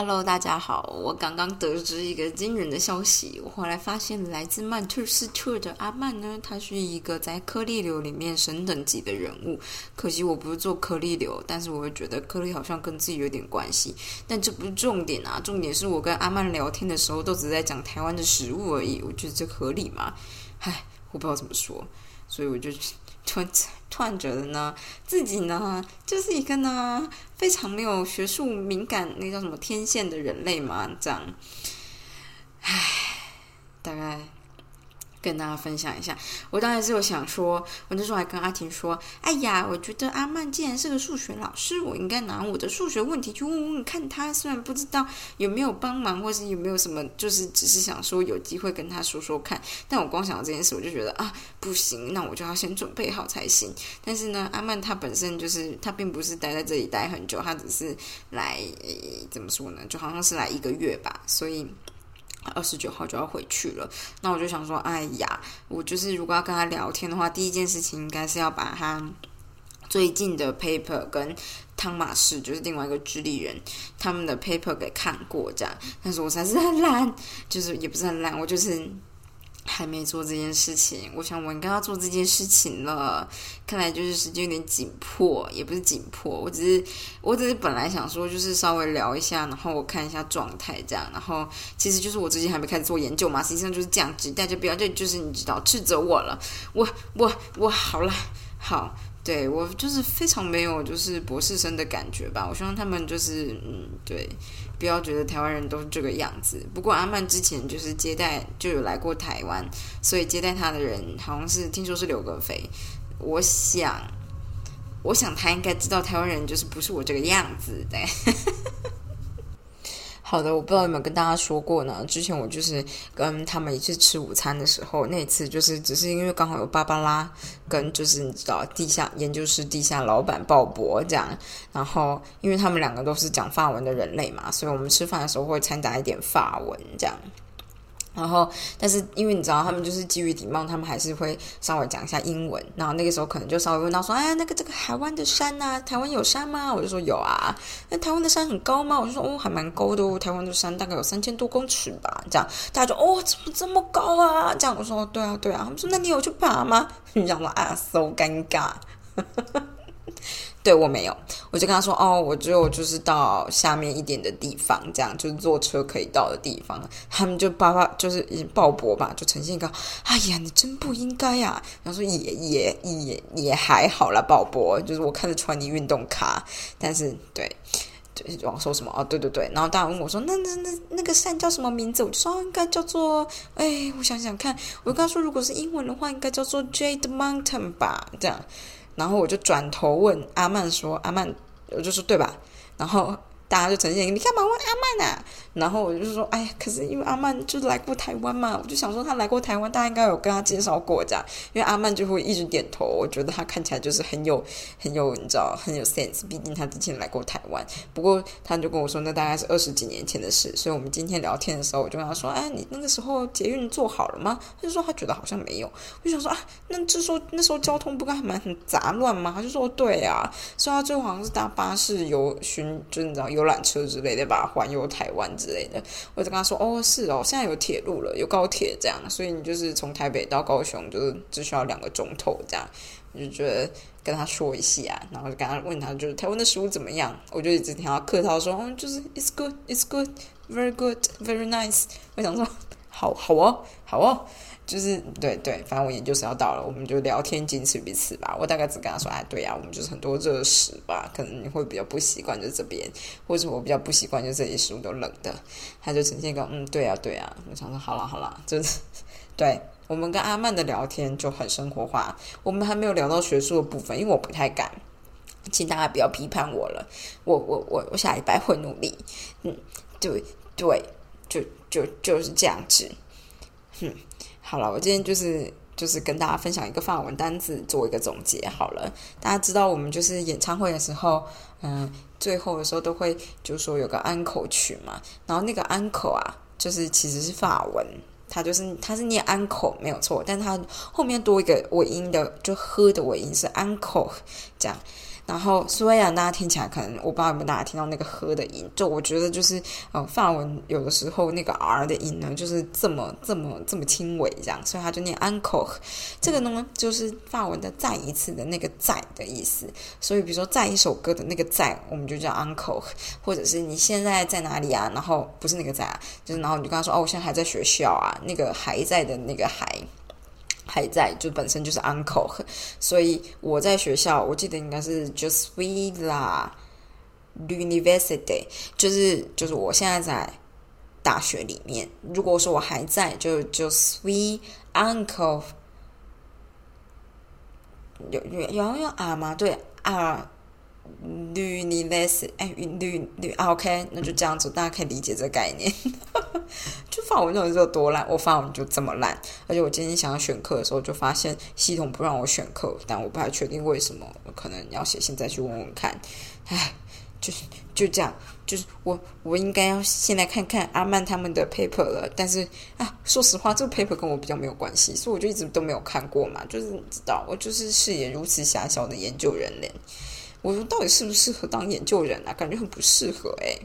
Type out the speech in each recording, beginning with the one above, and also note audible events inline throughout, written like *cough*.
Hello，大家好！我刚刚得知一个惊人的消息，我后来发现来自曼彻斯特的阿曼呢，他是一个在颗粒流里面神等级的人物。可惜我不是做颗粒流，但是我会觉得颗粒好像跟自己有点关系。但这不是重点啊，重点是我跟阿曼聊天的时候都只在讲台湾的食物而已。我觉得这合理吗？唉，我不知道怎么说，所以我就。突突然觉得呢，自己呢就是一个呢非常没有学术敏感，那叫什么天线的人类嘛，这样，唉，大概。跟大家分享一下，我当时是有想说，我那时候还跟阿婷说：“哎呀，我觉得阿曼既然是个数学老师，我应该拿我的数学问题去问问看他。虽然不知道有没有帮忙，或是有没有什么，就是只是想说有机会跟他说说看。但我光想到这件事，我就觉得啊，不行，那我就要先准备好才行。但是呢，阿曼他本身就是他并不是待在这里待很久，他只是来怎么说呢？就好像是来一个月吧，所以。”二十九号就要回去了，那我就想说，哎呀，我就是如果要跟他聊天的话，第一件事情应该是要把他最近的 paper 跟汤马士，就是另外一个智利人他们的 paper 给看过，这样。但是我才是很懒，就是也不是很懒，我就是。还没做这件事情，我想我应该要做这件事情了。看来就是时间有点紧迫，也不是紧迫，我只是，我只是本来想说，就是稍微聊一下，然后我看一下状态这样。然后其实就是我最近还没开始做研究嘛，实际上就是这样子，大家不要就就是你知道斥责我了，我我我好了，好。对我就是非常没有就是博士生的感觉吧，我希望他们就是嗯对，不要觉得台湾人都是这个样子。不过阿曼之前就是接待就有来过台湾，所以接待他的人好像是听说是刘格飞，我想我想他应该知道台湾人就是不是我这个样子的。好的，我不知道有没有跟大家说过呢。之前我就是跟他们一起吃午餐的时候，那次就是只是因为刚好有芭芭拉跟就是你知道地下研究室地下老板鲍勃这样，然后因为他们两个都是讲法文的人类嘛，所以我们吃饭的时候会掺杂一点法文这样。然后，但是因为你知道，他们就是基于礼貌，他们还是会稍微讲一下英文。然后那个时候可能就稍微问到说：“哎，那个这个台湾的山呐，台湾有山吗？”我就说有啊。那台湾的山很高吗？我就说哦，还蛮高的哦。台湾的山大概有三千多公尺吧。这样大家就哦，怎么这么高啊？这样我说对啊，对啊。他们说那你有去爬吗？你知道吗？啊，so 尴尬。对我没有，我就跟他说哦，我只有就是到下面一点的地方，这样就是坐车可以到的地方。他们就叭叭就是鲍勃吧，就呈现一个，哎呀，你真不应该呀。然后说也也也也还好啦，鲍勃，就是我看得穿你运动卡，但是对，对，往说什么哦，对对对。然后大家问我说，那那那那个山叫什么名字？我就说应该叫做，哎，我想想看，我跟他说，如果是英文的话，应该叫做 Jade Mountain 吧，这样。然后我就转头问阿曼说：“阿曼，我就说对吧？”然后。大家就呈现一个，你干嘛问阿曼啊？然后我就说，哎呀，可是因为阿曼就来过台湾嘛，我就想说他来过台湾，大家应该有跟他介绍过这样。因为阿曼就会一直点头，我觉得他看起来就是很有 *laughs* 很有，你知道，很有 sense。毕竟他之前来过台湾。不过他就跟我说，那大概是二十几年前的事。所以我们今天聊天的时候，我就跟他说，哎，你那个时候捷运做好了吗？他就说他觉得好像没有。我就想说啊，那这时候那时候交通不该还蛮很杂乱吗？他就说对啊，所以他最后好像是搭巴士游巡，就你知道。游览车之类的吧，环游台湾之类的，我就跟他说：“哦，是哦，现在有铁路了，有高铁这样，所以你就是从台北到高雄，就是只需要两个钟头这样。”我就觉得跟他说一下，然后就跟他问他，就是台湾的食物怎么样？我就一直听他客套说：“嗯，就是 it's good, it's good, very good, very nice。”我想说：“好好哦，好哦。”就是对对，反正我研究生要到了，我们就聊天，仅此彼此吧。我大概只跟他说：“哎，对呀，我们就是很多热食吧，可能你会比较不习惯，就这边，或者我比较不习惯，就这些食物都冷的。”他就呈现一个嗯，对呀，对呀。我想说，好了好了，就是对我们跟阿曼的聊天就很生活化，我们还没有聊到学术的部分，因为我不太敢，请大家不要批判我了。我我我我下礼拜会努力。嗯，对对，就就就是这样子，哼。好了，我今天就是就是跟大家分享一个法文单字，做一个总结。好了，大家知道我们就是演唱会的时候，嗯，最后的时候都会就说有个安口曲嘛，然后那个安口啊，就是其实是法文，它就是它是念安口没有错，但它后面多一个尾音的，就喝的尾音是安口这样。然后虽然大家听起来可能我不知道有没有大家听到那个呵的音，就我觉得就是呃法文有的时候那个 r 的音呢就是这么这么这么轻微这样，所以他就念 “uncle”。这个呢就是法文的再一次的那个再的意思，所以比如说再一首歌的那个再，我们就叫 “uncle”；或者是你现在在哪里啊？然后不是那个在啊，就是然后你就跟他说哦，我现在还在学校啊，那个还在的那个还。还在，就本身就是 uncle，*laughs* 所以我在学校，我记得应该是 just we la university，就是就是我现在在大学里面。如果说我还在，就就 we uncle，有有有用啊吗？对啊。绿你 l e s 哎绿绿 OK 那就这样子大家可以理解这概念。就发文那种有多烂，我发文就这么烂。而且我今天想要选课的时候，就发现系统不让我选课，但我不太确定为什么。我可能要写信再去问问看。唉，就是就这样，就是我我应该要先来看看阿曼他们的 paper 了。但是啊，说实话，这个 paper 跟我比较没有关系，所以我就一直都没有看过嘛。就是你知道，我就是视野如此狭小的研究人嘞。我说到底适不适合当研究人啊？感觉很不适合哎。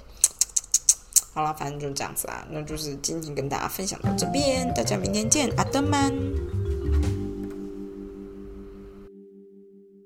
*tsk* 好了，反正就这样子啊，那就是今天跟大家分享到这边，大家明天见，阿德曼。